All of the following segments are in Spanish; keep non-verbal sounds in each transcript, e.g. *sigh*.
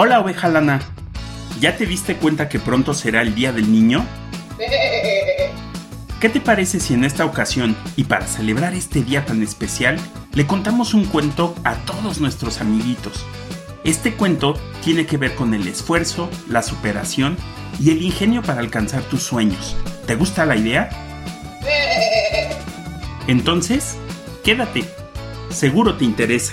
Hola oveja lana, ¿ya te diste cuenta que pronto será el Día del Niño? *laughs* ¿Qué te parece si en esta ocasión, y para celebrar este día tan especial, le contamos un cuento a todos nuestros amiguitos? Este cuento tiene que ver con el esfuerzo, la superación y el ingenio para alcanzar tus sueños. ¿Te gusta la idea? *laughs* Entonces, quédate. Seguro te interesa.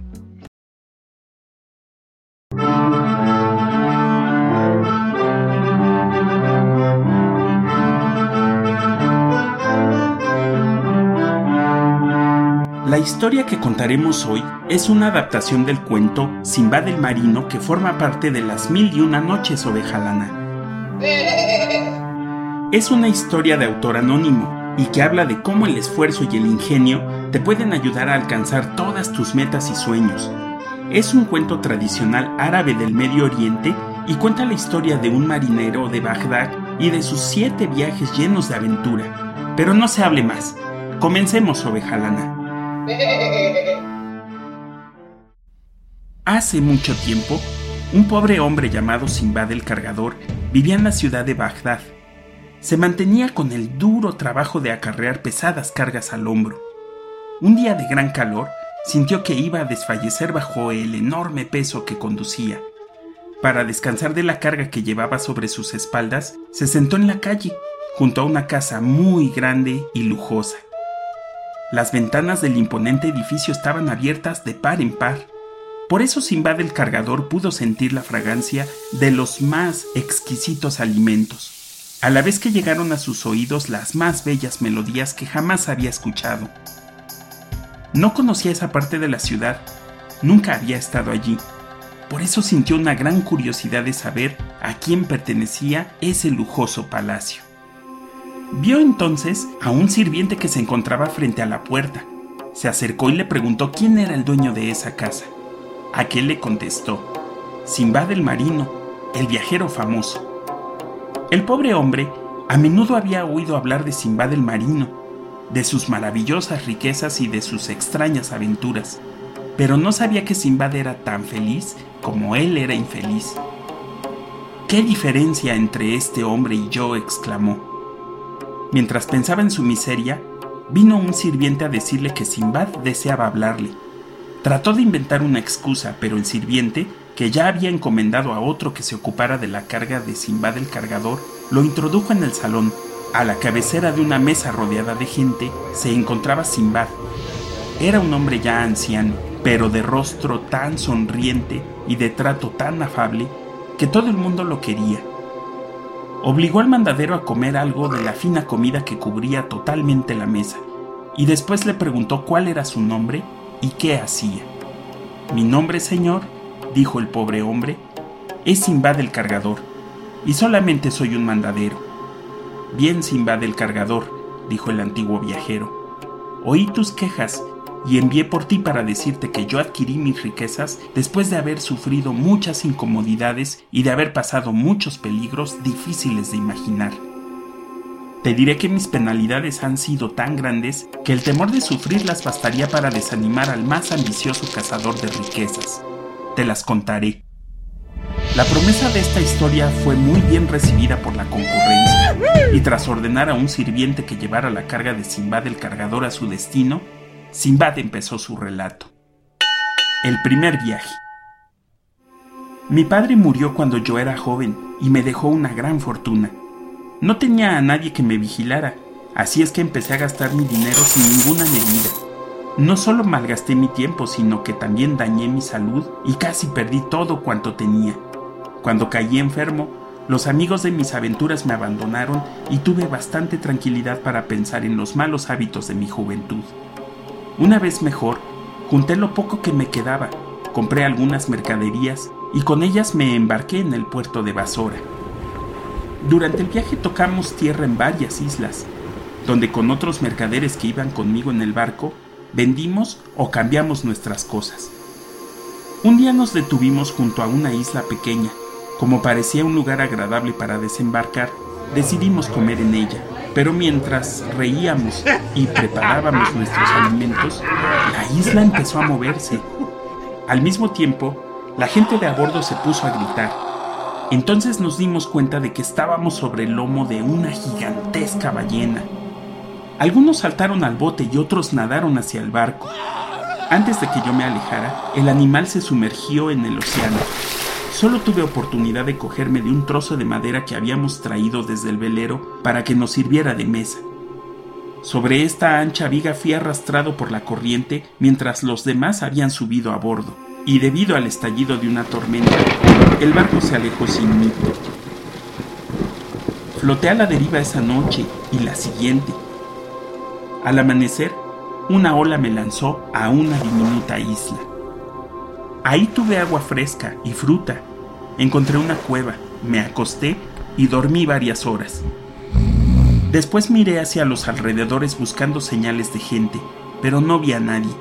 Historia que contaremos hoy es una adaptación del cuento Simba del Marino que forma parte de las mil y una noches ovejalana. Es una historia de autor anónimo y que habla de cómo el esfuerzo y el ingenio te pueden ayudar a alcanzar todas tus metas y sueños. Es un cuento tradicional árabe del Medio Oriente y cuenta la historia de un marinero de Bagdad y de sus siete viajes llenos de aventura. Pero no se hable más. Comencemos, ovejalana. Hace mucho tiempo, un pobre hombre llamado Simbad el Cargador vivía en la ciudad de Bagdad. Se mantenía con el duro trabajo de acarrear pesadas cargas al hombro. Un día de gran calor, sintió que iba a desfallecer bajo el enorme peso que conducía. Para descansar de la carga que llevaba sobre sus espaldas, se sentó en la calle, junto a una casa muy grande y lujosa. Las ventanas del imponente edificio estaban abiertas de par en par. Por eso Simbad el cargador pudo sentir la fragancia de los más exquisitos alimentos, a la vez que llegaron a sus oídos las más bellas melodías que jamás había escuchado. No conocía esa parte de la ciudad, nunca había estado allí, por eso sintió una gran curiosidad de saber a quién pertenecía ese lujoso palacio. Vio entonces a un sirviente que se encontraba frente a la puerta. Se acercó y le preguntó quién era el dueño de esa casa. Aquel le contestó, Simbad el marino, el viajero famoso. El pobre hombre a menudo había oído hablar de Simbad el marino, de sus maravillosas riquezas y de sus extrañas aventuras, pero no sabía que Simbad era tan feliz como él era infeliz. ¿Qué diferencia entre este hombre y yo? exclamó. Mientras pensaba en su miseria, vino un sirviente a decirle que Simbad deseaba hablarle. Trató de inventar una excusa, pero el sirviente, que ya había encomendado a otro que se ocupara de la carga de Simbad el cargador, lo introdujo en el salón. A la cabecera de una mesa rodeada de gente se encontraba Simbad. Era un hombre ya anciano, pero de rostro tan sonriente y de trato tan afable que todo el mundo lo quería obligó al mandadero a comer algo de la fina comida que cubría totalmente la mesa, y después le preguntó cuál era su nombre y qué hacía. Mi nombre, señor, dijo el pobre hombre, es Simbad el cargador, y solamente soy un mandadero. Bien, Simbad el cargador, dijo el antiguo viajero, oí tus quejas y envié por ti para decirte que yo adquirí mis riquezas después de haber sufrido muchas incomodidades y de haber pasado muchos peligros difíciles de imaginar. Te diré que mis penalidades han sido tan grandes que el temor de sufrirlas bastaría para desanimar al más ambicioso cazador de riquezas. Te las contaré. La promesa de esta historia fue muy bien recibida por la concurrencia, y tras ordenar a un sirviente que llevara la carga de Simbad el cargador a su destino, Simbad empezó su relato. El primer viaje. Mi padre murió cuando yo era joven y me dejó una gran fortuna. No tenía a nadie que me vigilara, así es que empecé a gastar mi dinero sin ninguna medida. No solo malgasté mi tiempo, sino que también dañé mi salud y casi perdí todo cuanto tenía. Cuando caí enfermo, los amigos de mis aventuras me abandonaron y tuve bastante tranquilidad para pensar en los malos hábitos de mi juventud. Una vez mejor, junté lo poco que me quedaba, compré algunas mercaderías y con ellas me embarqué en el puerto de Basora. Durante el viaje tocamos tierra en varias islas, donde con otros mercaderes que iban conmigo en el barco, vendimos o cambiamos nuestras cosas. Un día nos detuvimos junto a una isla pequeña. Como parecía un lugar agradable para desembarcar, decidimos comer en ella. Pero mientras reíamos y preparábamos nuestros alimentos, la isla empezó a moverse. Al mismo tiempo, la gente de a bordo se puso a gritar. Entonces nos dimos cuenta de que estábamos sobre el lomo de una gigantesca ballena. Algunos saltaron al bote y otros nadaron hacia el barco. Antes de que yo me alejara, el animal se sumergió en el océano. Solo tuve oportunidad de cogerme de un trozo de madera que habíamos traído desde el velero para que nos sirviera de mesa. Sobre esta ancha viga fui arrastrado por la corriente mientras los demás habían subido a bordo, y debido al estallido de una tormenta, el barco se alejó sin mí. Floté a la deriva esa noche y la siguiente. Al amanecer, una ola me lanzó a una diminuta isla. Ahí tuve agua fresca y fruta. Encontré una cueva, me acosté y dormí varias horas. Después miré hacia los alrededores buscando señales de gente, pero no vi a nadie.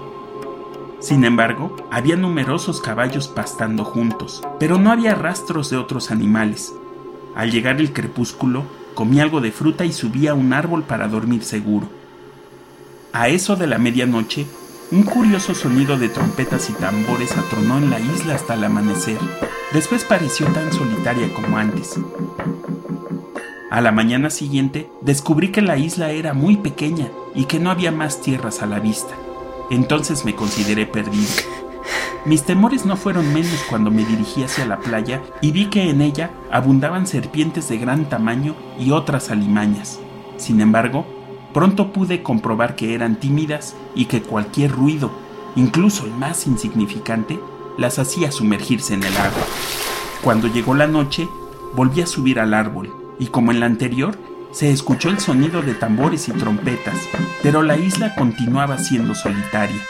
Sin embargo, había numerosos caballos pastando juntos, pero no había rastros de otros animales. Al llegar el crepúsculo, comí algo de fruta y subí a un árbol para dormir seguro. A eso de la medianoche, un curioso sonido de trompetas y tambores atronó en la isla hasta el amanecer. Después pareció tan solitaria como antes. A la mañana siguiente descubrí que la isla era muy pequeña y que no había más tierras a la vista. Entonces me consideré perdido. Mis temores no fueron menos cuando me dirigí hacia la playa y vi que en ella abundaban serpientes de gran tamaño y otras alimañas. Sin embargo, pronto pude comprobar que eran tímidas y que cualquier ruido, incluso el más insignificante, las hacía sumergirse en el agua. Cuando llegó la noche, volví a subir al árbol y como en la anterior, se escuchó el sonido de tambores y trompetas, pero la isla continuaba siendo solitaria.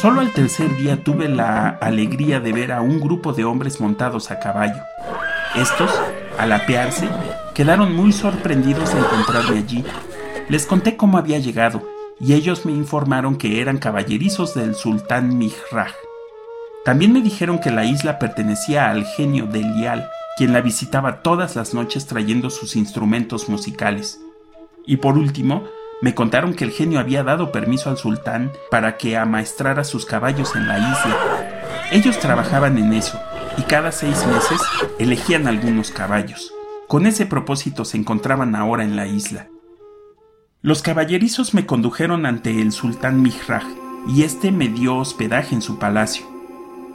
Solo al tercer día tuve la alegría de ver a un grupo de hombres montados a caballo. Estos, al apearse, quedaron muy sorprendidos de encontrarme allí. Les conté cómo había llegado, y ellos me informaron que eran caballerizos del sultán Mihraj. También me dijeron que la isla pertenecía al genio de Lial, quien la visitaba todas las noches trayendo sus instrumentos musicales. Y por último, me contaron que el genio había dado permiso al sultán para que amaestrara sus caballos en la isla. Ellos trabajaban en eso y cada seis meses elegían algunos caballos. Con ese propósito se encontraban ahora en la isla. Los caballerizos me condujeron ante el sultán Mihraj y éste me dio hospedaje en su palacio.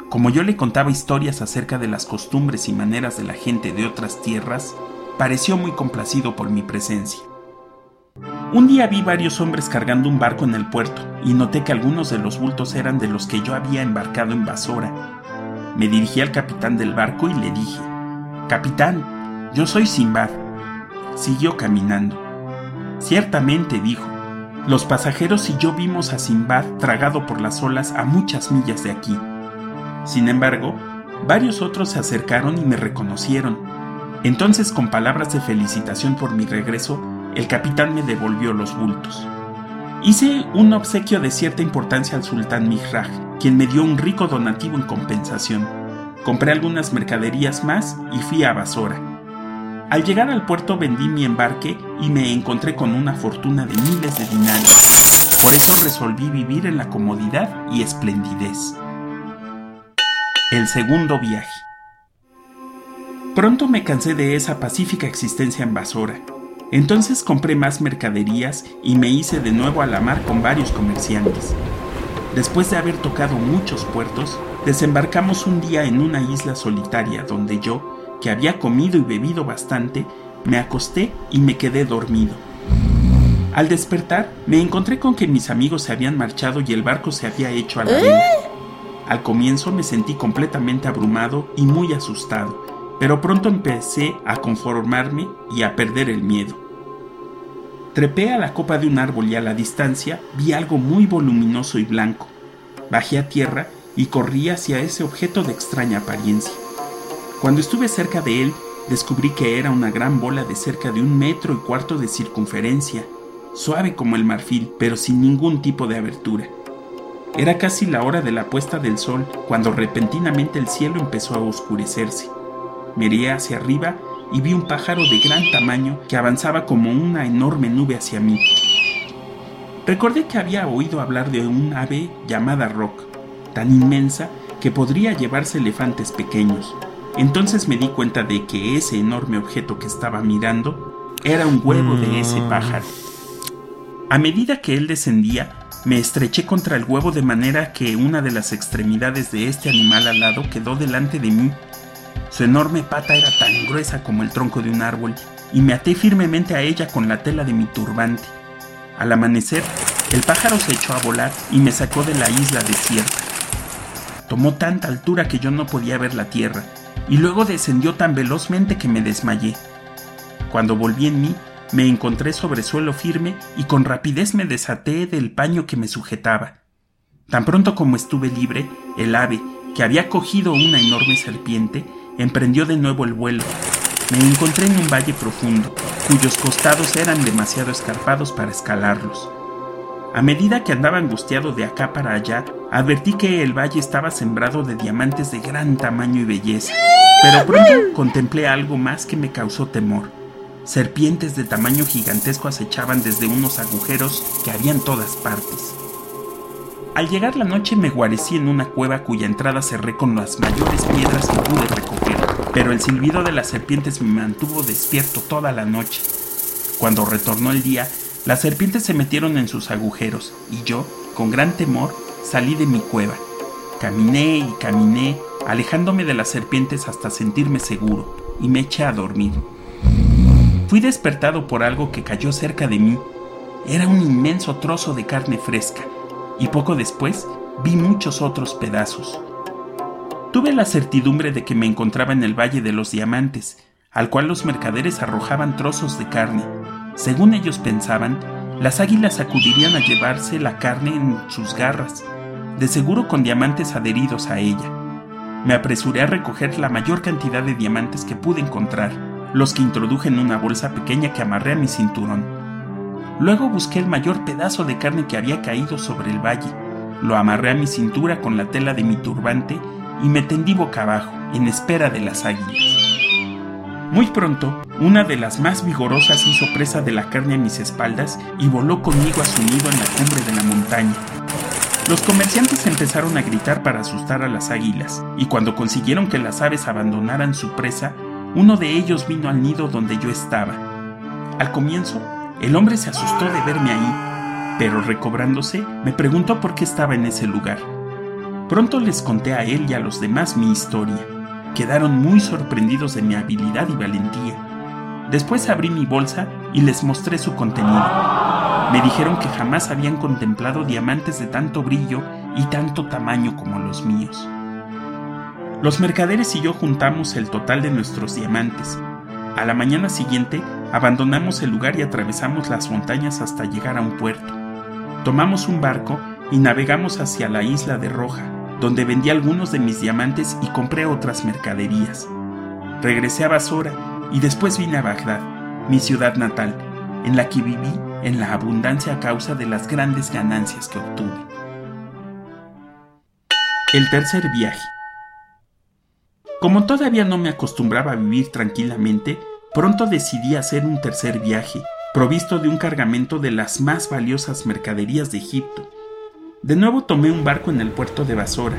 Como yo le contaba historias acerca de las costumbres y maneras de la gente de otras tierras, pareció muy complacido por mi presencia. Un día vi varios hombres cargando un barco en el puerto y noté que algunos de los bultos eran de los que yo había embarcado en Basora. Me dirigí al capitán del barco y le dije, Capitán, yo soy Simbad. Siguió caminando. Ciertamente, dijo, los pasajeros y yo vimos a Simbad tragado por las olas a muchas millas de aquí. Sin embargo, varios otros se acercaron y me reconocieron. Entonces, con palabras de felicitación por mi regreso, el capitán me devolvió los bultos. Hice un obsequio de cierta importancia al sultán Mihraj, quien me dio un rico donativo en compensación. Compré algunas mercaderías más y fui a Basora. Al llegar al puerto vendí mi embarque y me encontré con una fortuna de miles de dinarios. Por eso resolví vivir en la comodidad y esplendidez. El segundo viaje. Pronto me cansé de esa pacífica existencia en Basora. Entonces compré más mercaderías y me hice de nuevo a la mar con varios comerciantes. Después de haber tocado muchos puertos, Desembarcamos un día en una isla solitaria donde yo, que había comido y bebido bastante, me acosté y me quedé dormido. Al despertar, me encontré con que mis amigos se habían marchado y el barco se había hecho a la vela. Al comienzo me sentí completamente abrumado y muy asustado, pero pronto empecé a conformarme y a perder el miedo. Trepé a la copa de un árbol y a la distancia vi algo muy voluminoso y blanco. Bajé a tierra y corrí hacia ese objeto de extraña apariencia. Cuando estuve cerca de él, descubrí que era una gran bola de cerca de un metro y cuarto de circunferencia, suave como el marfil, pero sin ningún tipo de abertura. Era casi la hora de la puesta del sol cuando repentinamente el cielo empezó a oscurecerse. Miré hacia arriba y vi un pájaro de gran tamaño que avanzaba como una enorme nube hacia mí. Recordé que había oído hablar de un ave llamada rock, tan inmensa que podría llevarse elefantes pequeños. Entonces me di cuenta de que ese enorme objeto que estaba mirando era un huevo de ese mm. pájaro. A medida que él descendía, me estreché contra el huevo de manera que una de las extremidades de este animal alado quedó delante de mí. Su enorme pata era tan gruesa como el tronco de un árbol y me até firmemente a ella con la tela de mi turbante. Al amanecer, el pájaro se echó a volar y me sacó de la isla desierta. Tomó tanta altura que yo no podía ver la tierra y luego descendió tan velozmente que me desmayé. Cuando volví en mí, me encontré sobre suelo firme y con rapidez me desaté del paño que me sujetaba. Tan pronto como estuve libre, el ave, que había cogido una enorme serpiente, emprendió de nuevo el vuelo. Me encontré en un valle profundo, cuyos costados eran demasiado escarpados para escalarlos. A medida que andaba angustiado de acá para allá, advertí que el valle estaba sembrado de diamantes de gran tamaño y belleza, pero pronto contemplé algo más que me causó temor. Serpientes de tamaño gigantesco acechaban desde unos agujeros que había en todas partes. Al llegar la noche me guarecí en una cueva cuya entrada cerré con las mayores piedras que pude recoger, pero el silbido de las serpientes me mantuvo despierto toda la noche. Cuando retornó el día, las serpientes se metieron en sus agujeros y yo, con gran temor, salí de mi cueva. Caminé y caminé, alejándome de las serpientes hasta sentirme seguro, y me eché a dormir. Fui despertado por algo que cayó cerca de mí. Era un inmenso trozo de carne fresca, y poco después vi muchos otros pedazos. Tuve la certidumbre de que me encontraba en el Valle de los Diamantes, al cual los mercaderes arrojaban trozos de carne. Según ellos pensaban, las águilas acudirían a llevarse la carne en sus garras, de seguro con diamantes adheridos a ella. Me apresuré a recoger la mayor cantidad de diamantes que pude encontrar los que introduje en una bolsa pequeña que amarré a mi cinturón. Luego busqué el mayor pedazo de carne que había caído sobre el valle, lo amarré a mi cintura con la tela de mi turbante y me tendí boca abajo, en espera de las águilas. Muy pronto, una de las más vigorosas hizo presa de la carne a mis espaldas y voló conmigo a su nido en la cumbre de la montaña. Los comerciantes empezaron a gritar para asustar a las águilas, y cuando consiguieron que las aves abandonaran su presa, uno de ellos vino al nido donde yo estaba. Al comienzo, el hombre se asustó de verme ahí, pero recobrándose, me preguntó por qué estaba en ese lugar. Pronto les conté a él y a los demás mi historia. Quedaron muy sorprendidos de mi habilidad y valentía. Después abrí mi bolsa y les mostré su contenido. Me dijeron que jamás habían contemplado diamantes de tanto brillo y tanto tamaño como los míos. Los mercaderes y yo juntamos el total de nuestros diamantes. A la mañana siguiente abandonamos el lugar y atravesamos las montañas hasta llegar a un puerto. Tomamos un barco y navegamos hacia la isla de Roja, donde vendí algunos de mis diamantes y compré otras mercaderías. Regresé a Basora y después vine a Bagdad, mi ciudad natal, en la que viví en la abundancia a causa de las grandes ganancias que obtuve. El tercer viaje. Como todavía no me acostumbraba a vivir tranquilamente, pronto decidí hacer un tercer viaje, provisto de un cargamento de las más valiosas mercaderías de Egipto. De nuevo tomé un barco en el puerto de Basora.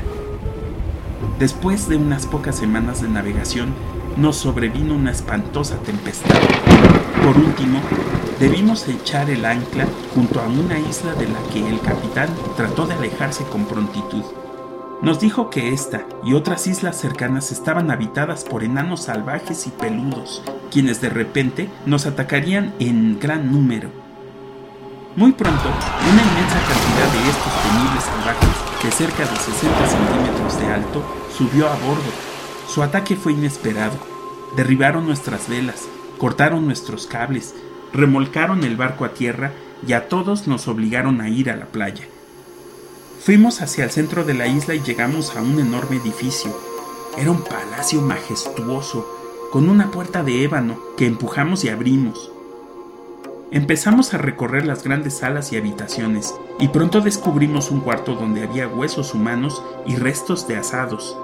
Después de unas pocas semanas de navegación, nos sobrevino una espantosa tempestad. Por último, debimos echar el ancla junto a una isla de la que el capitán trató de alejarse con prontitud. Nos dijo que esta y otras islas cercanas estaban habitadas por enanos salvajes y peludos, quienes de repente nos atacarían en gran número. Muy pronto, una inmensa cantidad de estos temibles salvajes, de cerca de 60 centímetros de alto, subió a bordo. Su ataque fue inesperado. Derribaron nuestras velas, cortaron nuestros cables, remolcaron el barco a tierra y a todos nos obligaron a ir a la playa. Fuimos hacia el centro de la isla y llegamos a un enorme edificio. Era un palacio majestuoso, con una puerta de ébano que empujamos y abrimos. Empezamos a recorrer las grandes salas y habitaciones, y pronto descubrimos un cuarto donde había huesos humanos y restos de asados.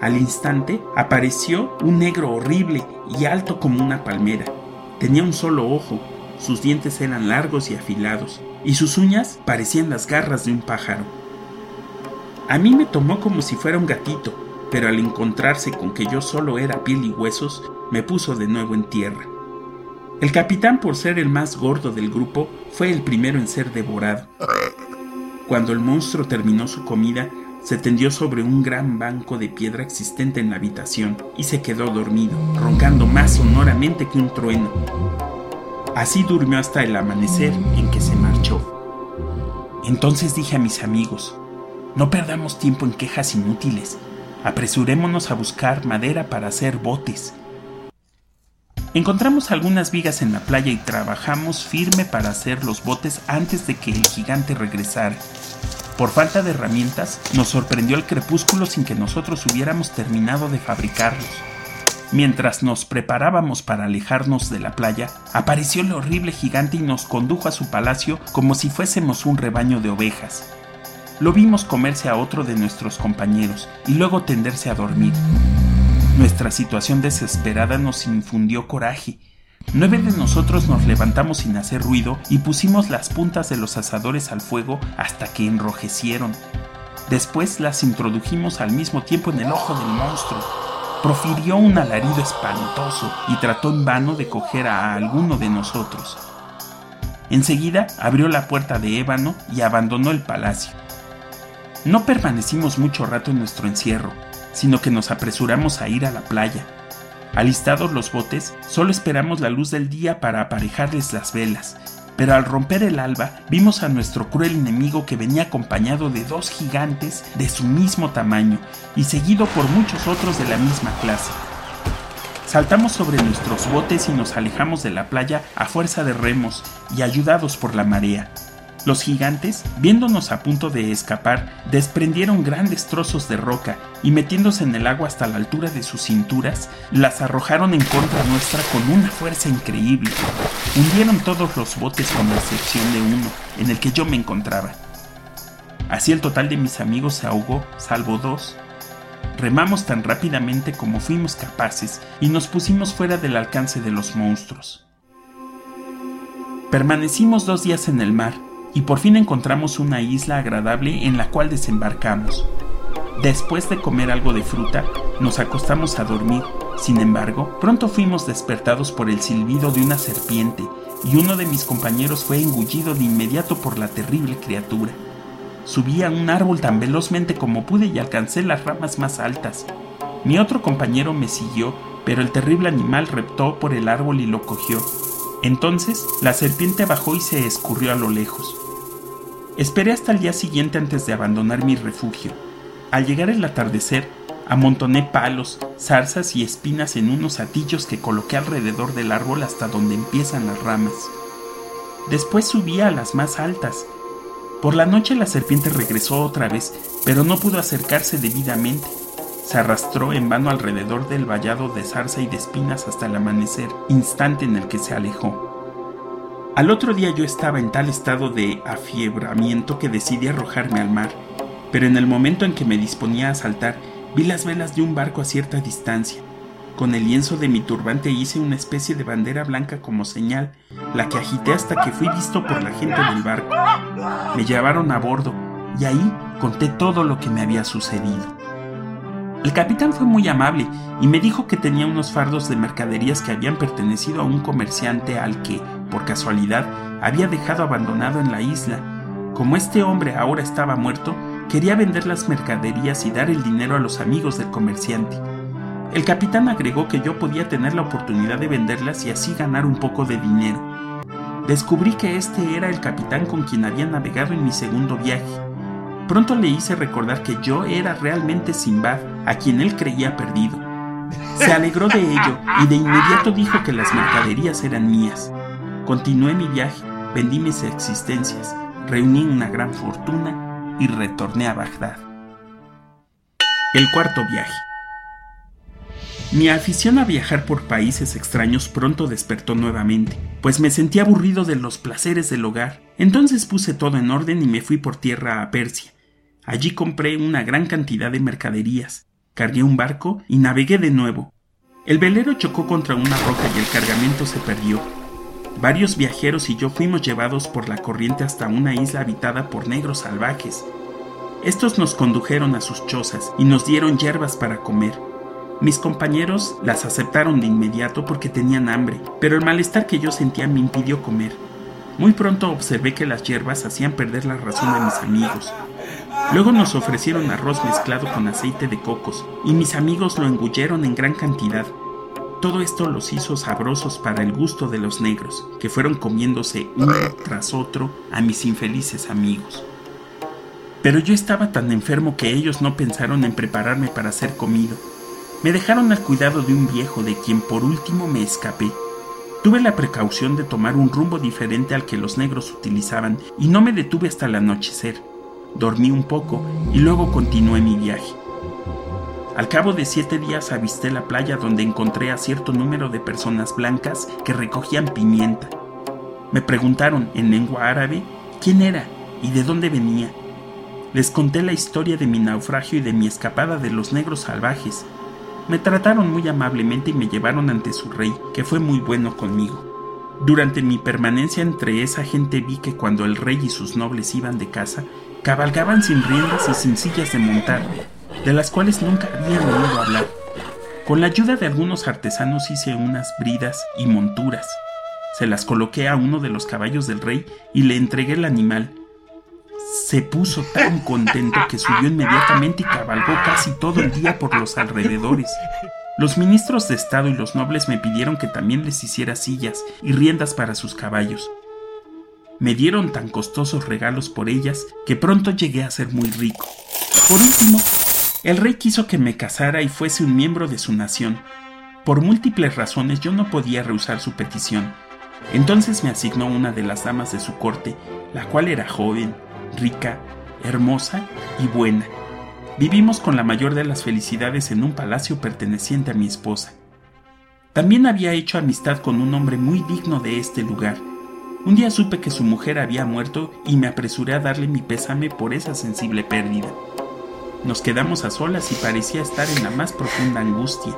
Al instante apareció un negro horrible y alto como una palmera. Tenía un solo ojo, sus dientes eran largos y afilados, y sus uñas parecían las garras de un pájaro. A mí me tomó como si fuera un gatito, pero al encontrarse con que yo solo era piel y huesos, me puso de nuevo en tierra. El capitán, por ser el más gordo del grupo, fue el primero en ser devorado. Cuando el monstruo terminó su comida, se tendió sobre un gran banco de piedra existente en la habitación y se quedó dormido, roncando más sonoramente que un trueno. Así durmió hasta el amanecer en que se marchó. Entonces dije a mis amigos, no perdamos tiempo en quejas inútiles. Apresurémonos a buscar madera para hacer botes. Encontramos algunas vigas en la playa y trabajamos firme para hacer los botes antes de que el gigante regresara. Por falta de herramientas, nos sorprendió el crepúsculo sin que nosotros hubiéramos terminado de fabricarlos. Mientras nos preparábamos para alejarnos de la playa, apareció el horrible gigante y nos condujo a su palacio como si fuésemos un rebaño de ovejas lo vimos comerse a otro de nuestros compañeros y luego tenderse a dormir. Nuestra situación desesperada nos infundió coraje. Nueve de nosotros nos levantamos sin hacer ruido y pusimos las puntas de los asadores al fuego hasta que enrojecieron. Después las introdujimos al mismo tiempo en el ojo del monstruo. Profirió un alarido espantoso y trató en vano de coger a alguno de nosotros. Enseguida abrió la puerta de ébano y abandonó el palacio. No permanecimos mucho rato en nuestro encierro, sino que nos apresuramos a ir a la playa. Alistados los botes, solo esperamos la luz del día para aparejarles las velas, pero al romper el alba vimos a nuestro cruel enemigo que venía acompañado de dos gigantes de su mismo tamaño y seguido por muchos otros de la misma clase. Saltamos sobre nuestros botes y nos alejamos de la playa a fuerza de remos y ayudados por la marea. Los gigantes, viéndonos a punto de escapar, desprendieron grandes trozos de roca y metiéndose en el agua hasta la altura de sus cinturas, las arrojaron en contra nuestra con una fuerza increíble. Hundieron todos los botes con la excepción de uno, en el que yo me encontraba. Así el total de mis amigos se ahogó, salvo dos. Remamos tan rápidamente como fuimos capaces y nos pusimos fuera del alcance de los monstruos. Permanecimos dos días en el mar, y por fin encontramos una isla agradable en la cual desembarcamos. Después de comer algo de fruta, nos acostamos a dormir. Sin embargo, pronto fuimos despertados por el silbido de una serpiente y uno de mis compañeros fue engullido de inmediato por la terrible criatura. Subí a un árbol tan velozmente como pude y alcancé las ramas más altas. Mi otro compañero me siguió, pero el terrible animal reptó por el árbol y lo cogió. Entonces la serpiente bajó y se escurrió a lo lejos. Esperé hasta el día siguiente antes de abandonar mi refugio. Al llegar el atardecer, amontoné palos, zarzas y espinas en unos atillos que coloqué alrededor del árbol hasta donde empiezan las ramas. Después subí a las más altas. Por la noche la serpiente regresó otra vez, pero no pudo acercarse debidamente. Se arrastró en vano alrededor del vallado de zarza y de espinas hasta el amanecer, instante en el que se alejó. Al otro día yo estaba en tal estado de afiebramiento que decidí arrojarme al mar, pero en el momento en que me disponía a saltar, vi las velas de un barco a cierta distancia. Con el lienzo de mi turbante hice una especie de bandera blanca como señal, la que agité hasta que fui visto por la gente del barco. Me llevaron a bordo y ahí conté todo lo que me había sucedido. El capitán fue muy amable y me dijo que tenía unos fardos de mercaderías que habían pertenecido a un comerciante al que, por casualidad, había dejado abandonado en la isla. Como este hombre ahora estaba muerto, quería vender las mercaderías y dar el dinero a los amigos del comerciante. El capitán agregó que yo podía tener la oportunidad de venderlas y así ganar un poco de dinero. Descubrí que este era el capitán con quien había navegado en mi segundo viaje. Pronto le hice recordar que yo era realmente Simbad, a quien él creía perdido. Se alegró de ello y de inmediato dijo que las mercaderías eran mías. Continué mi viaje, vendí mis existencias, reuní una gran fortuna y retorné a Bagdad. El cuarto viaje. Mi afición a viajar por países extraños pronto despertó nuevamente, pues me sentí aburrido de los placeres del hogar. Entonces puse todo en orden y me fui por tierra a Persia. Allí compré una gran cantidad de mercaderías, cargué un barco y navegué de nuevo. El velero chocó contra una roca y el cargamento se perdió. Varios viajeros y yo fuimos llevados por la corriente hasta una isla habitada por negros salvajes. Estos nos condujeron a sus chozas y nos dieron hierbas para comer. Mis compañeros las aceptaron de inmediato porque tenían hambre, pero el malestar que yo sentía me impidió comer. Muy pronto observé que las hierbas hacían perder la razón a mis amigos. Luego nos ofrecieron arroz mezclado con aceite de cocos y mis amigos lo engulleron en gran cantidad. Todo esto los hizo sabrosos para el gusto de los negros, que fueron comiéndose uno tras otro a mis infelices amigos. Pero yo estaba tan enfermo que ellos no pensaron en prepararme para ser comido. Me dejaron al cuidado de un viejo de quien por último me escapé. Tuve la precaución de tomar un rumbo diferente al que los negros utilizaban y no me detuve hasta el anochecer. Dormí un poco y luego continué mi viaje. Al cabo de siete días avisté la playa donde encontré a cierto número de personas blancas que recogían pimienta. Me preguntaron en lengua árabe quién era y de dónde venía. Les conté la historia de mi naufragio y de mi escapada de los negros salvajes. Me trataron muy amablemente y me llevaron ante su rey, que fue muy bueno conmigo. Durante mi permanencia entre esa gente vi que cuando el rey y sus nobles iban de casa, cabalgaban sin riendas y sin sillas de montar, de las cuales nunca habían oído hablar. Con la ayuda de algunos artesanos hice unas bridas y monturas. Se las coloqué a uno de los caballos del rey y le entregué el animal. Se puso tan contento que subió inmediatamente y cabalgó casi todo el día por los alrededores. Los ministros de Estado y los nobles me pidieron que también les hiciera sillas y riendas para sus caballos. Me dieron tan costosos regalos por ellas que pronto llegué a ser muy rico. Por último, el rey quiso que me casara y fuese un miembro de su nación. Por múltiples razones yo no podía rehusar su petición. Entonces me asignó una de las damas de su corte, la cual era joven, rica, hermosa y buena. Vivimos con la mayor de las felicidades en un palacio perteneciente a mi esposa. También había hecho amistad con un hombre muy digno de este lugar. Un día supe que su mujer había muerto y me apresuré a darle mi pésame por esa sensible pérdida. Nos quedamos a solas y parecía estar en la más profunda angustia.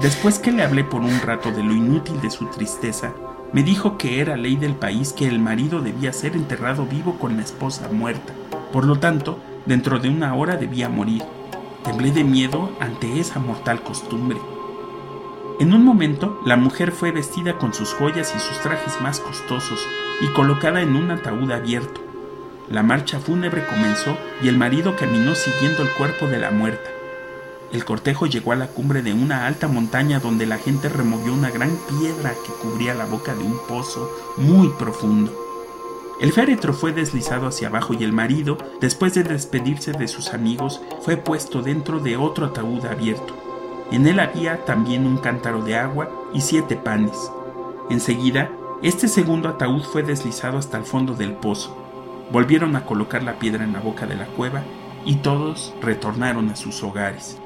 Después que le hablé por un rato de lo inútil de su tristeza, me dijo que era ley del país que el marido debía ser enterrado vivo con la esposa muerta. Por lo tanto, dentro de una hora debía morir. Temblé de miedo ante esa mortal costumbre. En un momento, la mujer fue vestida con sus joyas y sus trajes más costosos y colocada en un ataúd abierto. La marcha fúnebre comenzó y el marido caminó siguiendo el cuerpo de la muerta. El cortejo llegó a la cumbre de una alta montaña donde la gente removió una gran piedra que cubría la boca de un pozo muy profundo. El féretro fue deslizado hacia abajo y el marido, después de despedirse de sus amigos, fue puesto dentro de otro ataúd abierto. En él había también un cántaro de agua y siete panes. Enseguida, este segundo ataúd fue deslizado hasta el fondo del pozo. Volvieron a colocar la piedra en la boca de la cueva y todos retornaron a sus hogares.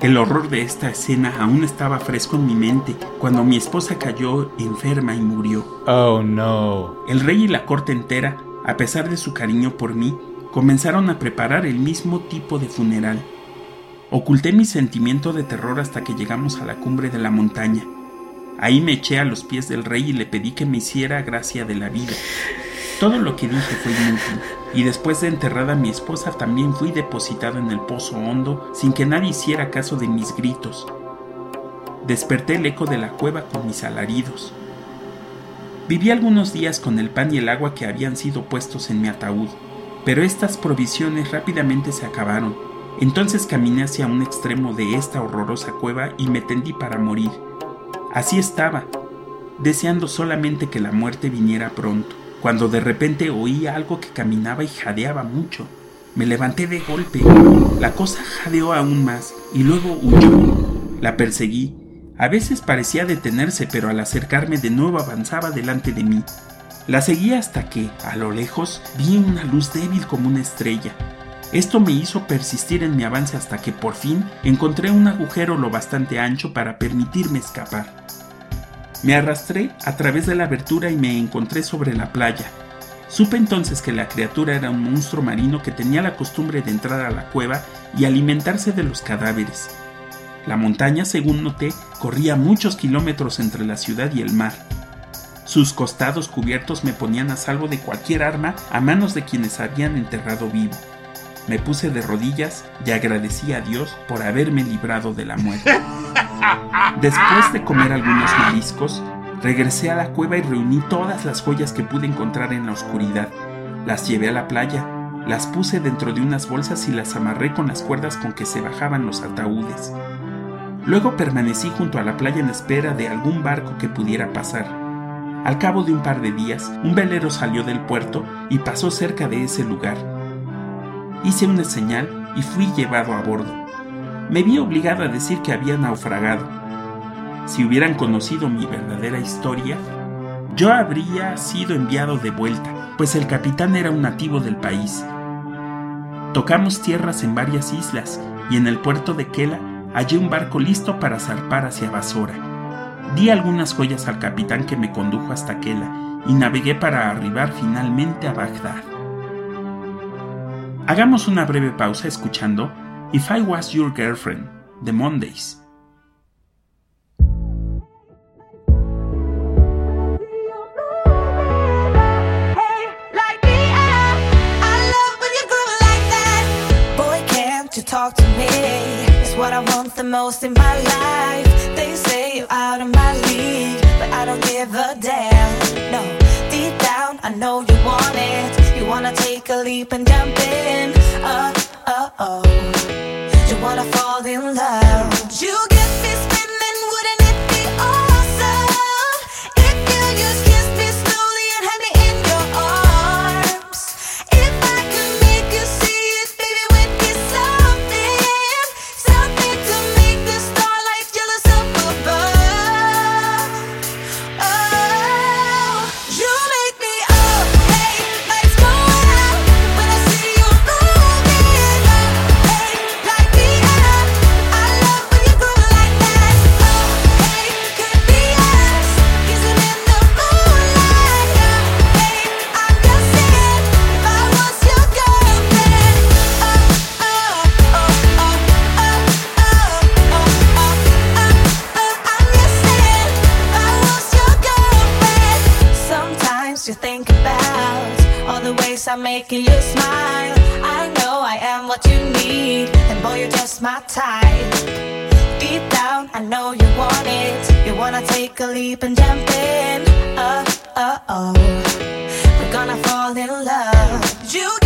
El horror de esta escena aún estaba fresco en mi mente cuando mi esposa cayó enferma y murió. Oh no. El rey y la corte entera, a pesar de su cariño por mí, comenzaron a preparar el mismo tipo de funeral. Oculté mi sentimiento de terror hasta que llegamos a la cumbre de la montaña. Ahí me eché a los pies del rey y le pedí que me hiciera gracia de la vida. Todo lo que dije fue inútil, y después de enterrada mi esposa también fui depositado en el pozo hondo sin que nadie hiciera caso de mis gritos. Desperté el eco de la cueva con mis alaridos. Viví algunos días con el pan y el agua que habían sido puestos en mi ataúd. Pero estas provisiones rápidamente se acabaron. Entonces caminé hacia un extremo de esta horrorosa cueva y me tendí para morir. Así estaba, deseando solamente que la muerte viniera pronto, cuando de repente oí algo que caminaba y jadeaba mucho. Me levanté de golpe. La cosa jadeó aún más y luego huyó. La perseguí. A veces parecía detenerse, pero al acercarme de nuevo avanzaba delante de mí. La seguí hasta que, a lo lejos, vi una luz débil como una estrella. Esto me hizo persistir en mi avance hasta que por fin encontré un agujero lo bastante ancho para permitirme escapar. Me arrastré a través de la abertura y me encontré sobre la playa. Supe entonces que la criatura era un monstruo marino que tenía la costumbre de entrar a la cueva y alimentarse de los cadáveres. La montaña, según noté, corría muchos kilómetros entre la ciudad y el mar. Sus costados cubiertos me ponían a salvo de cualquier arma a manos de quienes habían enterrado vivo. Me puse de rodillas y agradecí a Dios por haberme librado de la muerte. Después de comer algunos mariscos, Regresé a la cueva y reuní todas las joyas que pude encontrar en la oscuridad. Las llevé a la playa, las puse dentro de unas bolsas y las amarré con las cuerdas con que se bajaban los ataúdes. Luego permanecí junto a la playa en espera de algún barco que pudiera pasar. Al cabo de un par de días, un velero salió del puerto y pasó cerca de ese lugar. Hice una señal y fui llevado a bordo. Me vi obligado a decir que había naufragado si hubieran conocido mi verdadera historia, yo habría sido enviado de vuelta, pues el capitán era un nativo del país. Tocamos tierras en varias islas y en el puerto de Kela hallé un barco listo para zarpar hacia Basora. Di algunas joyas al capitán que me condujo hasta Kela y navegué para arribar finalmente a Bagdad. Hagamos una breve pausa escuchando If I Was Your Girlfriend, The Mondays. talk to me? What I want the most in my life. They say you're out of my league But I don't give a damn, no Deep down, I know you want it You wanna take a leap and jump in? Oh, oh, oh. You wanna fall in love? You making you smile. I know I am what you need, and boy, you're just my type. Deep down, I know you want it. You wanna take a leap and jump in. Uh, uh, oh. We're gonna fall in love. You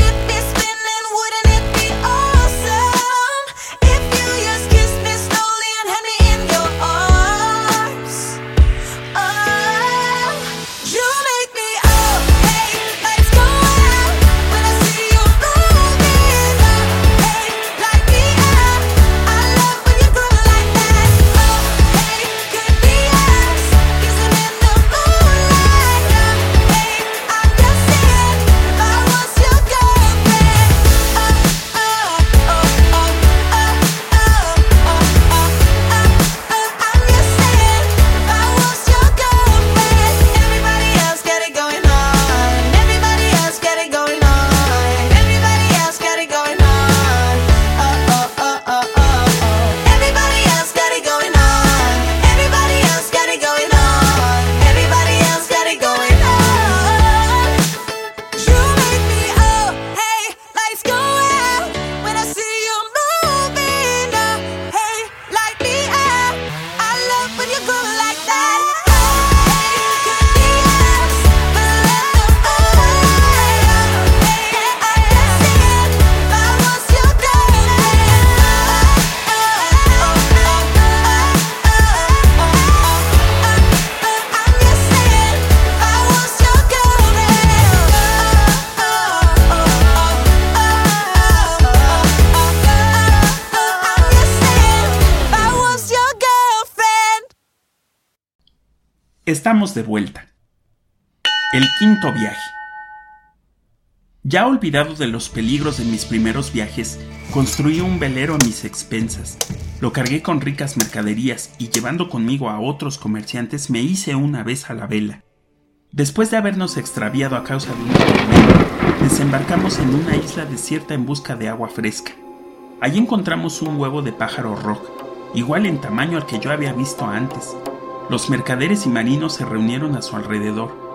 Estamos de vuelta. El quinto viaje. Ya olvidado de los peligros de mis primeros viajes, construí un velero a mis expensas. Lo cargué con ricas mercaderías y llevando conmigo a otros comerciantes me hice una vez a la vela. Después de habernos extraviado a causa de un tormenta, desembarcamos en una isla desierta en busca de agua fresca. Allí encontramos un huevo de pájaro rock, igual en tamaño al que yo había visto antes. Los mercaderes y marinos se reunieron a su alrededor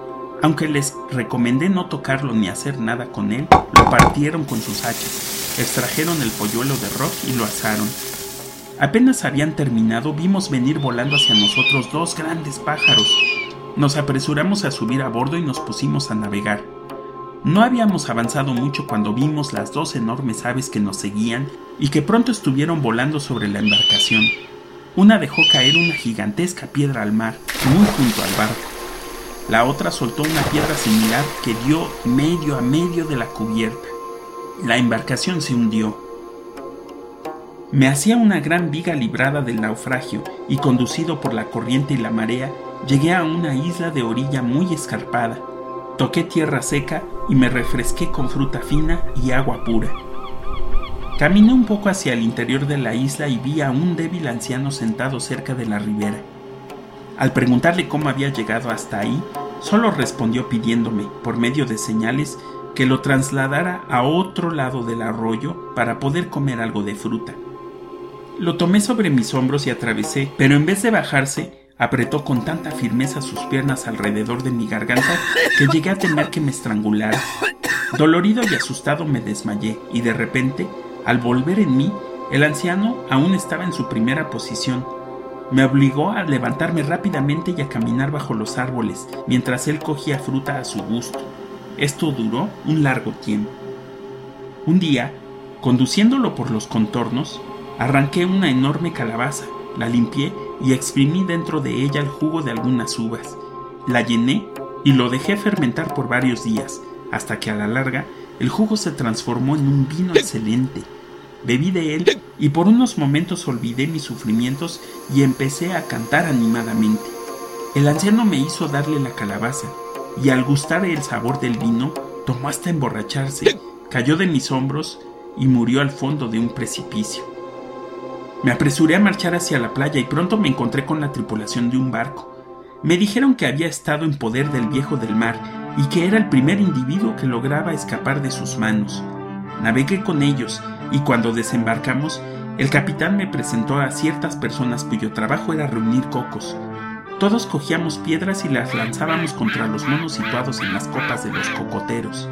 aunque les recomendé no tocarlo ni hacer nada con él, lo partieron con sus hachas, extrajeron el polluelo de rock y lo asaron. Apenas habían terminado, vimos venir volando hacia nosotros dos grandes pájaros. Nos apresuramos a subir a bordo y nos pusimos a navegar. No habíamos avanzado mucho cuando vimos las dos enormes aves que nos seguían y que pronto estuvieron volando sobre la embarcación. Una dejó caer una gigantesca piedra al mar, muy junto al barco. La otra soltó una piedra similar que dio medio a medio de la cubierta. La embarcación se hundió. Me hacía una gran viga librada del naufragio y conducido por la corriente y la marea, llegué a una isla de orilla muy escarpada. Toqué tierra seca y me refresqué con fruta fina y agua pura. Caminé un poco hacia el interior de la isla y vi a un débil anciano sentado cerca de la ribera. Al preguntarle cómo había llegado hasta ahí, solo respondió pidiéndome, por medio de señales, que lo trasladara a otro lado del arroyo para poder comer algo de fruta. Lo tomé sobre mis hombros y atravesé, pero en vez de bajarse, apretó con tanta firmeza sus piernas alrededor de mi garganta que llegué a temer que me estrangulara. Dolorido y asustado me desmayé y de repente, al volver en mí, el anciano aún estaba en su primera posición, me obligó a levantarme rápidamente y a caminar bajo los árboles, mientras él cogía fruta a su gusto. Esto duró un largo tiempo. Un día, conduciéndolo por los contornos, arranqué una enorme calabaza, la limpié y exprimí dentro de ella el jugo de algunas uvas. La llené y lo dejé fermentar por varios días, hasta que a la larga el jugo se transformó en un vino *laughs* excelente Bebí de él y por unos momentos olvidé mis sufrimientos y empecé a cantar animadamente. El anciano me hizo darle la calabaza y al gustar el sabor del vino tomó hasta emborracharse, cayó de mis hombros y murió al fondo de un precipicio. Me apresuré a marchar hacia la playa y pronto me encontré con la tripulación de un barco. Me dijeron que había estado en poder del viejo del mar y que era el primer individuo que lograba escapar de sus manos. Navegué con ellos y cuando desembarcamos, el capitán me presentó a ciertas personas cuyo trabajo era reunir cocos. Todos cogíamos piedras y las lanzábamos contra los monos situados en las copas de los cocoteros.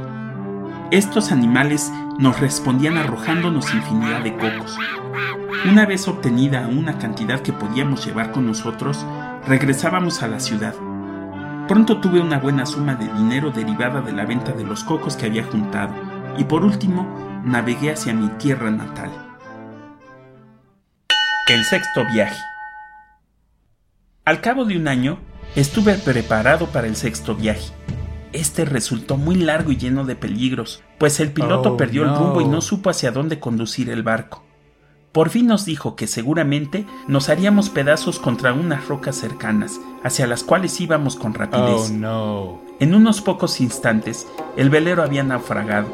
Estos animales nos respondían arrojándonos infinidad de cocos. Una vez obtenida una cantidad que podíamos llevar con nosotros, regresábamos a la ciudad. Pronto tuve una buena suma de dinero derivada de la venta de los cocos que había juntado, y por último navegué hacia mi tierra natal. El sexto viaje. Al cabo de un año, estuve preparado para el sexto viaje. Este resultó muy largo y lleno de peligros, pues el piloto Oh, perdió el rumbo y no supo hacia dónde conducir el barco. Por fin nos dijo que seguramente nos haríamos pedazos contra unas rocas cercanas, hacia las cuales íbamos con rapidez. Oh no. En unos pocos instantes, el velero había naufragado.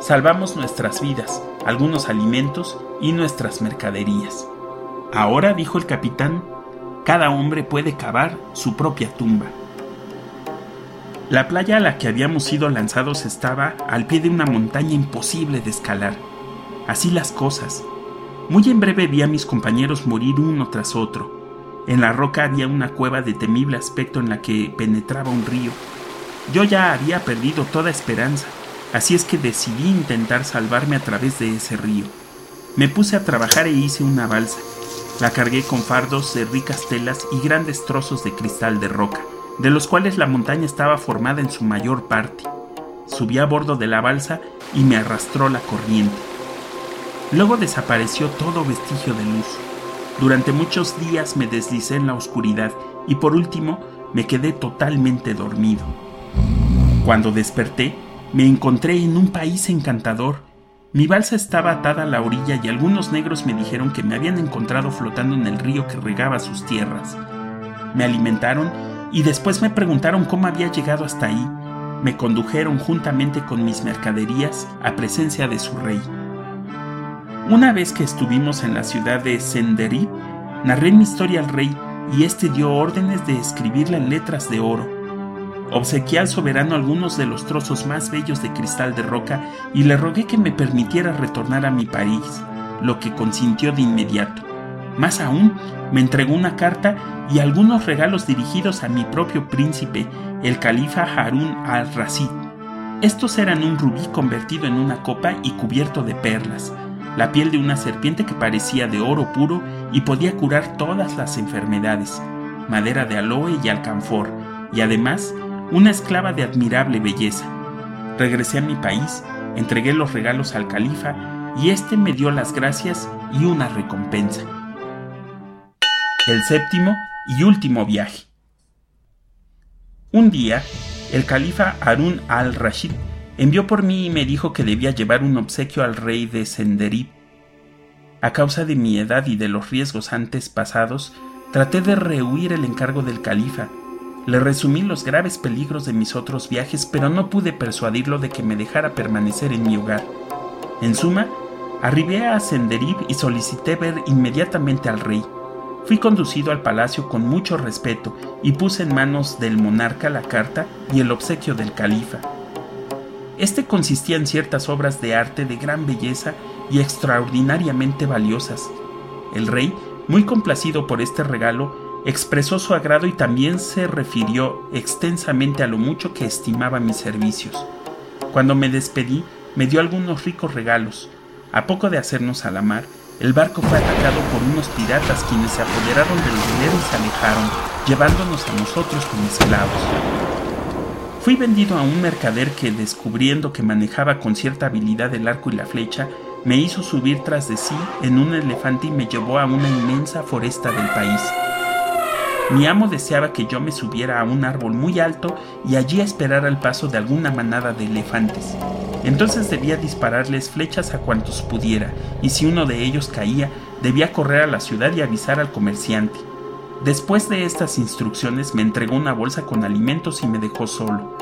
Salvamos nuestras vidas, algunos alimentos y nuestras mercaderías. Ahora, dijo el capitán, cada hombre puede cavar su propia tumba. La playa a la que habíamos sido lanzados estaba al pie de una montaña imposible de escalar. Así las cosas. Muy en breve vi a mis compañeros morir uno tras otro. En la roca había una cueva de temible aspecto en la que penetraba un río. Yo ya había perdido toda esperanza, así es que decidí intentar salvarme a través de ese río. Me puse a trabajar e hice una balsa. La cargué con fardos de ricas telas y grandes trozos de cristal de roca, de los cuales la montaña estaba formada en su mayor parte. Subí a bordo de la balsa y me arrastró la corriente. Luego desapareció todo vestigio de luz. Durante muchos días me deslicé en la oscuridad y por último me quedé totalmente dormido. Cuando desperté, me encontré en un país encantador. Mi balsa estaba atada a la orilla y algunos negros me dijeron que me habían encontrado flotando en el río que regaba sus tierras. Me alimentaron y después me preguntaron cómo había llegado hasta ahí. Me condujeron juntamente con mis mercaderías a presencia de su rey. Una vez que estuvimos en la ciudad de Senderib, narré mi historia al rey y éste dio órdenes de escribirla en letras de oro. Obsequié al soberano algunos de los trozos más bellos de cristal de roca y le rogué que me permitiera retornar a mi país, lo que consintió de inmediato. Más aún, me entregó una carta y algunos regalos dirigidos a mi propio príncipe, el califa Harun al-Rasid. Estos eran un rubí convertido en una copa y cubierto de perlas, la piel de una serpiente que parecía de oro puro y podía curar todas las enfermedades, madera de aloe y alcanfor, y además una esclava de admirable belleza. Regresé a mi país, entregué los regalos al califa y éste me dio las gracias y una recompensa. El séptimo y último viaje. Un día, el califa Harun al-Rashid envió por mí y me dijo que debía llevar un obsequio al rey de Senderib. A causa de mi edad y de los riesgos antes pasados, traté de rehuir el encargo del califa. Le resumí los graves peligros de mis otros viajes, pero no pude persuadirlo de que me dejara permanecer en mi hogar. En suma, arribé a Senderib y solicité ver inmediatamente al rey. Fui conducido al palacio con mucho respeto y puse en manos del monarca la carta y el obsequio del califa. Este consistía en ciertas obras de arte de gran belleza y extraordinariamente valiosas. El rey, muy complacido por este regalo, expresó su agrado y también se refirió extensamente a lo mucho que estimaba mis servicios. Cuando me despedí, me dio algunos ricos regalos. A poco de hacernos a la mar, el barco fue atacado por unos piratas quienes se apoderaron del dinero y se alejaron, llevándonos a nosotros como esclavos. Fui vendido a un mercader que, descubriendo que manejaba con cierta habilidad el arco y la flecha, me hizo subir tras de sí en un elefante y me llevó a una inmensa foresta del país. Mi amo deseaba que yo me subiera a un árbol muy alto y allí esperara el paso de alguna manada de elefantes. Entonces debía dispararles flechas a cuantos pudiera, y si uno de ellos caía, debía correr a la ciudad y avisar al comerciante. Después de estas instrucciones me entregó una bolsa con alimentos y me dejó solo.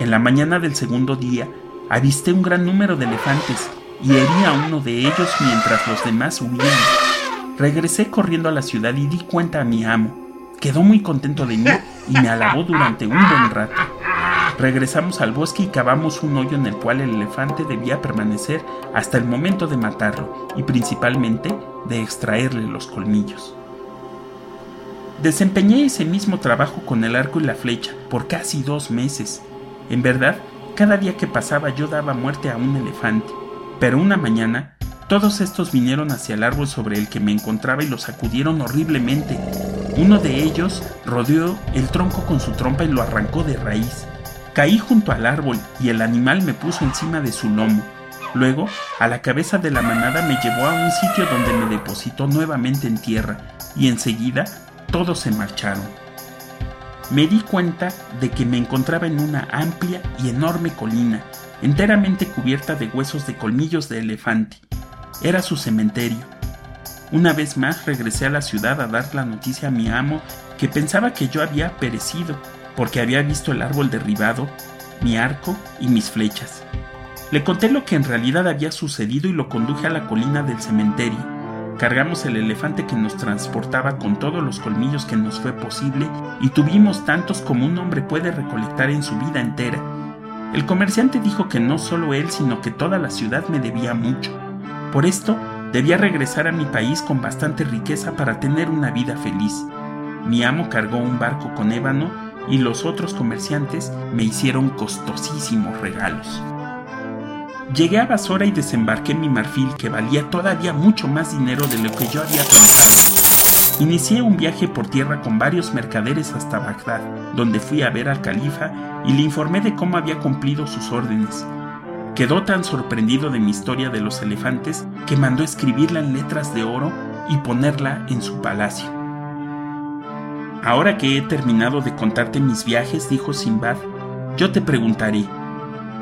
En la mañana del segundo día avisté un gran número de elefantes y herí a uno de ellos mientras los demás huían. Regresé corriendo a la ciudad y di cuenta a mi amo. Quedó muy contento de mí y me alabó durante un buen rato. Regresamos al bosque y cavamos un hoyo en el cual el elefante debía permanecer hasta el momento de matarlo y principalmente de extraerle los colmillos. Desempeñé ese mismo trabajo con el arco y la flecha por casi dos meses. En verdad, cada día que pasaba yo daba muerte a un elefante. Pero una mañana, todos estos vinieron hacia el árbol sobre el que me encontraba y lo sacudieron horriblemente. Uno de ellos rodeó el tronco con su trompa y lo arrancó de raíz. Caí junto al árbol y el animal me puso encima de su lomo. Luego, a la cabeza de la manada me llevó a un sitio donde me depositó nuevamente en tierra y enseguida todos se marcharon. Me di cuenta de que me encontraba en una amplia y enorme colina, enteramente cubierta de huesos de colmillos de elefante. Era su cementerio. Una vez más regresé a la ciudad a dar la noticia a mi amo que pensaba que yo había perecido porque había visto el árbol derribado, mi arco y mis flechas. Le conté lo que en realidad había sucedido y lo conduje a la colina del cementerio. Cargamos el elefante que nos transportaba con todos los colmillos que nos fue posible y tuvimos tantos como un hombre puede recolectar en su vida entera. El comerciante dijo que no solo él, sino que toda la ciudad me debía mucho. Por esto, debía regresar a mi país con bastante riqueza para tener una vida feliz. Mi amo cargó un barco con ébano y los otros comerciantes me hicieron costosísimos regalos. Llegué a Basora y desembarqué mi marfil que valía todavía mucho más dinero de lo que yo había pensado. Inicié un viaje por tierra con varios mercaderes hasta Bagdad, donde fui a ver al califa y le informé de cómo había cumplido sus órdenes. Quedó tan sorprendido de mi historia de los elefantes que mandó escribirla en letras de oro y ponerla en su palacio. Ahora que he terminado de contarte mis viajes, dijo Simbad, yo te preguntaré,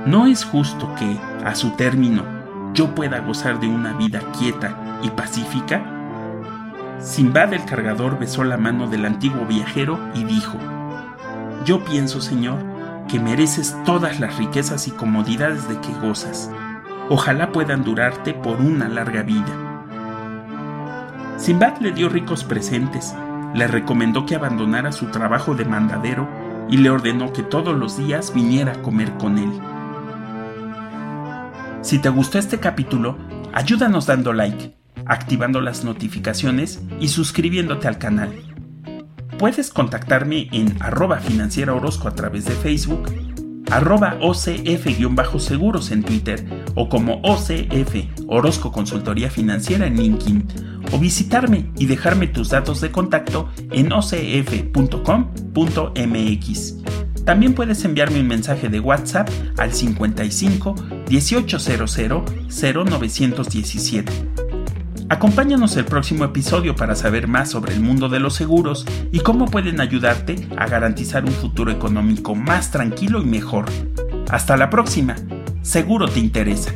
¿no es justo que, a su término, yo pueda gozar de una vida quieta y pacífica? Simbad el cargador besó la mano del antiguo viajero y dijo, Yo pienso, Señor, que mereces todas las riquezas y comodidades de que gozas. Ojalá puedan durarte por una larga vida. Simbad le dio ricos presentes, le recomendó que abandonara su trabajo de mandadero y le ordenó que todos los días viniera a comer con él. Si te gustó este capítulo, ayúdanos dando like, activando las notificaciones y suscribiéndote al canal. Puedes contactarme en arroba financiera Orozco a través de Facebook, arroba OCF-seguros en Twitter o como OCF Orozco Consultoría Financiera en LinkedIn o visitarme y dejarme tus datos de contacto en ocf.com.mx. También puedes enviarme un mensaje de WhatsApp al 55 1800 0917. Acompáñanos el próximo episodio para saber más sobre el mundo de los seguros y cómo pueden ayudarte a garantizar un futuro económico más tranquilo y mejor. Hasta la próxima. Seguro te interesa.